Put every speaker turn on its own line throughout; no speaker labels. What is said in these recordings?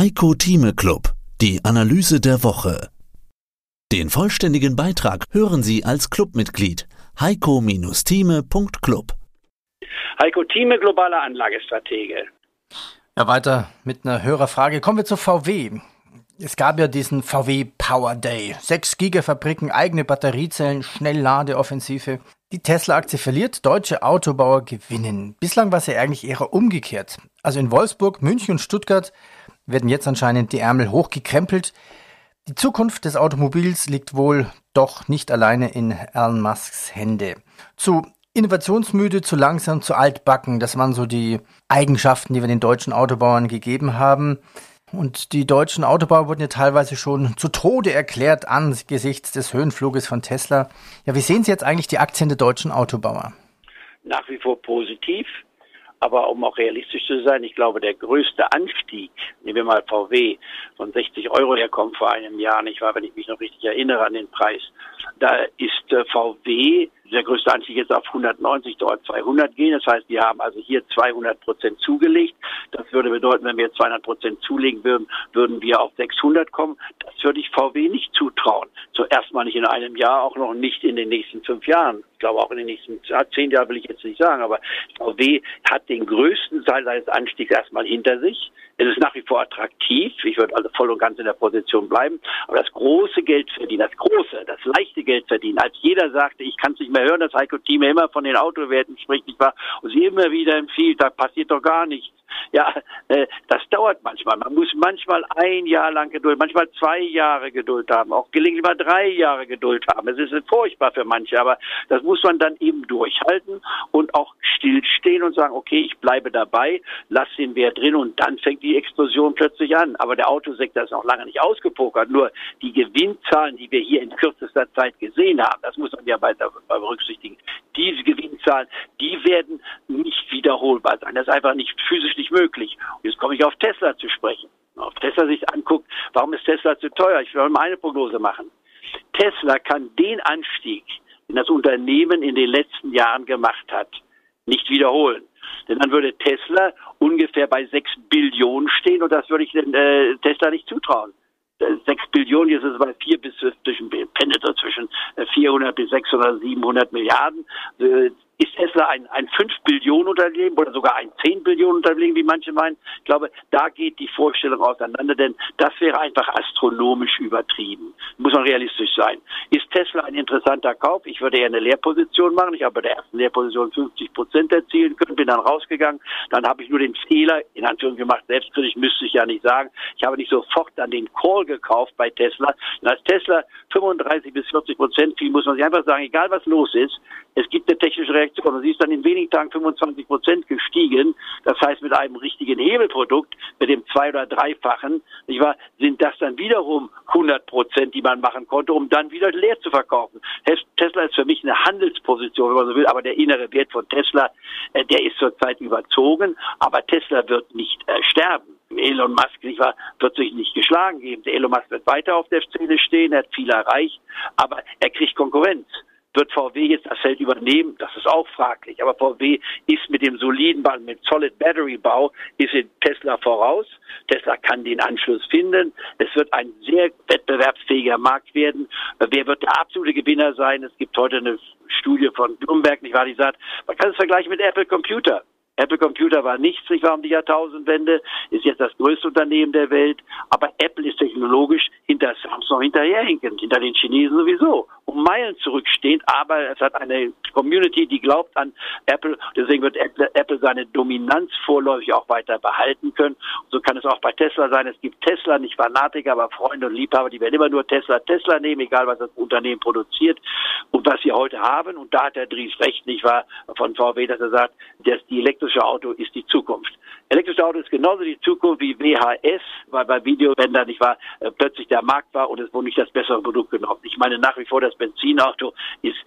Heiko Thieme Club, die Analyse der Woche. Den vollständigen Beitrag hören Sie als Clubmitglied heiko-thieme.club.
Heiko Thieme, globaler Anlagestratege.
Ja, weiter mit einer Hörerfrage. Kommen wir zu VW. Es gab ja diesen VW Power Day. Sechs Gigafabriken, eigene Batteriezellen, Schnellladeoffensive. Die Tesla-Aktie verliert, deutsche Autobauer gewinnen. Bislang war es ja eigentlich eher umgekehrt. Also in Wolfsburg, München und Stuttgart werden jetzt anscheinend die Ärmel hochgekrempelt. Die Zukunft des Automobils liegt wohl doch nicht alleine in Elon Musks Hände. Zu innovationsmüde, zu langsam, zu altbacken, das waren so die Eigenschaften, die wir den deutschen Autobauern gegeben haben. Und die deutschen Autobauer wurden ja teilweise schon zu Tode erklärt angesichts des Höhenfluges von Tesla. Ja, wie sehen Sie jetzt eigentlich die Aktien der deutschen Autobauer?
Nach wie vor positiv. Aber um auch realistisch zu sein, ich glaube, der größte Anstieg, nehmen wir mal VW, von 60 Euro herkommt vor einem Jahr, nicht wahr, wenn ich mich noch richtig erinnere an den Preis, da ist äh, VW der größte Anstieg jetzt auf 190, dort 200 gehen. Das heißt, wir haben also hier 200 Prozent zugelegt. Das würde bedeuten, wenn wir 200 Prozent zulegen würden, würden wir auf 600 kommen. Das würde ich VW nicht zutrauen. Zuerst mal nicht in einem Jahr, auch noch nicht in den nächsten fünf Jahren. Ich glaube auch in den nächsten zehn Jahren will ich jetzt nicht sagen, aber VW hat den größten Teil seines Anstiegs erstmal hinter sich. Es ist nach wie vor attraktiv. Ich würde also voll und ganz in der Position bleiben. Aber das große Geld verdienen, das große, das leichte Geld verdienen, als jeder sagte, ich kann es nicht mehr hören, dass Heiko Thieme immer von den Autowerten spricht, nicht wahr? Und sie immer wieder empfiehlt, da passiert doch gar nichts. Ja, äh, das dauert manchmal. Man muss manchmal ein Jahr lang Geduld, manchmal zwei Jahre Geduld haben, auch gelegentlich mal drei Jahre Geduld haben. Es ist furchtbar für manche, aber das muss man dann eben durchhalten und auch stillstehen und sagen, okay, ich bleibe dabei, lass den Wert drin und dann fängt die Explosion plötzlich an. Aber der Autosektor ist noch lange nicht ausgepokert. Nur die Gewinnzahlen, die wir hier in kürzester Zeit gesehen haben, das muss man ja weiter berücksichtigen. Diese Gewinnzahlen, die werden nicht wiederholbar sein. Das ist einfach nicht physisch nicht möglich. Und jetzt komme ich auf Tesla zu sprechen. Auf Tesla sich anguckt, warum ist Tesla zu teuer? Ich will mal eine Prognose machen. Tesla kann den Anstieg, den das Unternehmen in den letzten Jahren gemacht hat, nicht wiederholen. Denn dann würde Tesla ungefähr bei 6 Billionen stehen und das würde ich äh, Tesla nicht zutrauen. 6 äh, Billionen, jetzt ist es bei 4 bis zwischen pendelt zwischen 400 bis 600, 700 Milliarden. Ist Tesla ein, ein 5 Billionen Unternehmen oder sogar ein 10 Billionen Unternehmen, wie manche meinen? Ich glaube, da geht die Vorstellung auseinander, denn das wäre einfach astronomisch übertrieben. Muss man realistisch sein. Ist Tesla ein interessanter Kauf? Ich würde eher eine Leerposition machen. Ich habe bei der ersten Leerposition 50 Prozent erzielen können, bin dann rausgegangen. Dann habe ich nur den Fehler, in Anführungszeichen gemacht, selbstkritisch müsste ich ja nicht sagen. Ich habe nicht sofort dann den Call gekauft bei Tesla. Und als Tesla 35 bis 40 Prozent fiel, muss man sich einfach sagen, egal was los ist, es gibt eine technische Reaktion und sie ist dann in wenigen Tagen 25 Prozent gestiegen. Das heißt, mit einem richtigen Hebelprodukt, mit dem zwei- oder dreifachen, nicht wahr, sind das dann wiederum 100 Prozent, die man machen konnte, um dann wieder leer zu verkaufen. Tesla ist für mich eine Handelsposition, wenn man so will, aber der innere Wert von Tesla, äh, der ist zurzeit überzogen, aber Tesla wird nicht äh, sterben. Elon Musk nicht wahr, wird sich nicht geschlagen geben. Der Elon Musk wird weiter auf der Szene stehen, er hat viel erreicht, aber er kriegt Konkurrenz. Wird VW jetzt das Feld übernehmen? Das ist auch fraglich. Aber VW ist mit dem soliden Bau, mit Solid Battery Bau, ist in Tesla voraus. Tesla kann den Anschluss finden. Es wird ein sehr wettbewerbsfähiger Markt werden. Wer wird der absolute Gewinner sein? Es gibt heute eine Studie von Bloomberg, nicht wahr, die sagt, man kann es vergleichen mit Apple Computer. Apple Computer war nichts, nicht wahr, um die Jahrtausendwende, ist jetzt das größte Unternehmen der Welt, aber Apple ist technologisch hinter Samsung hinterherhinkend, hinter den Chinesen sowieso, um Meilen zurückstehend, aber es hat eine Community, die glaubt an Apple, deswegen wird Apple seine Dominanz vorläufig auch weiter behalten können. Und so kann es auch bei Tesla sein. Es gibt Tesla, nicht Fanatiker, aber Freunde und Liebhaber, die werden immer nur Tesla, Tesla nehmen, egal was das Unternehmen produziert und was sie heute haben. Und da hat der Dries recht, nicht wahr, von VW, dass er sagt, dass die elektrische Auto ist die Zukunft. Elektrische Auto ist genauso die Zukunft wie WHS, weil bei Videobändern nicht wahr, äh, plötzlich der Markt war und es wurde nicht das bessere Produkt genommen. Ich meine nach wie vor, das Benzinauto ist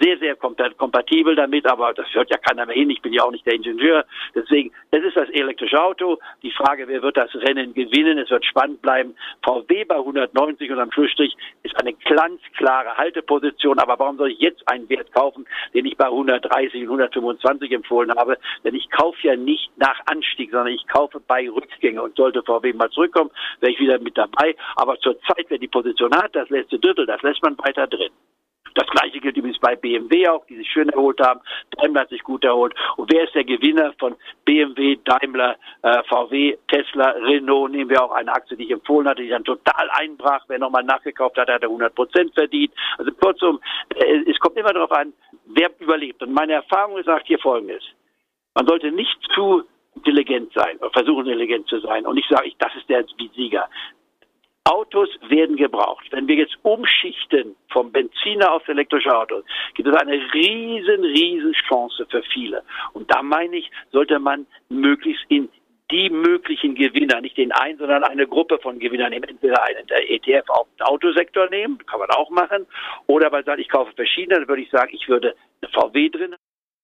sehr, sehr kompatibel damit, aber das hört ja keiner mehr hin. Ich bin ja auch nicht der Ingenieur. Deswegen, es ist das elektrische Auto. Die Frage, wer wird das Rennen gewinnen? Es wird spannend bleiben. VW bei 190 und am Schlussstrich ist eine ganz klare Halteposition. Aber warum soll ich jetzt einen Wert kaufen, den ich bei 130 und 125 empfohlen habe? Denn ich kaufe ja nicht nach Anstieg, sondern ich kaufe bei Rückgänge. Und sollte VW mal zurückkommen, wäre ich wieder mit dabei. Aber zurzeit, wer die Position hat, das letzte Drittel, das lässt man weiter drin. Das gleiche gilt übrigens bei BMW auch, die sich schön erholt haben. Daimler hat sich gut erholt. Und wer ist der Gewinner von BMW, Daimler, äh, VW, Tesla, Renault? Nehmen wir auch eine Aktie, die ich empfohlen hatte, die dann total einbrach. Wer nochmal nachgekauft hat, hat er 100 Prozent verdient. Also kurzum, äh, es kommt immer darauf an, wer überlebt. Und meine Erfahrung sagt hier Folgendes. Man sollte nicht zu intelligent sein versuchen intelligent zu sein. Und ich sage, das ist der Sieger. Autos werden gebraucht. Wenn wir jetzt umschichten vom Benziner auf elektrische Autos, gibt es eine riesen, riesen Chance für viele. Und da meine ich, sollte man möglichst in die möglichen Gewinner, nicht den einen, sondern eine Gruppe von Gewinnern nehmen. Entweder einen ETF auf den Autosektor nehmen, kann man auch machen, oder weil ich kaufe verschiedene, dann würde ich sagen, ich würde eine VW drin.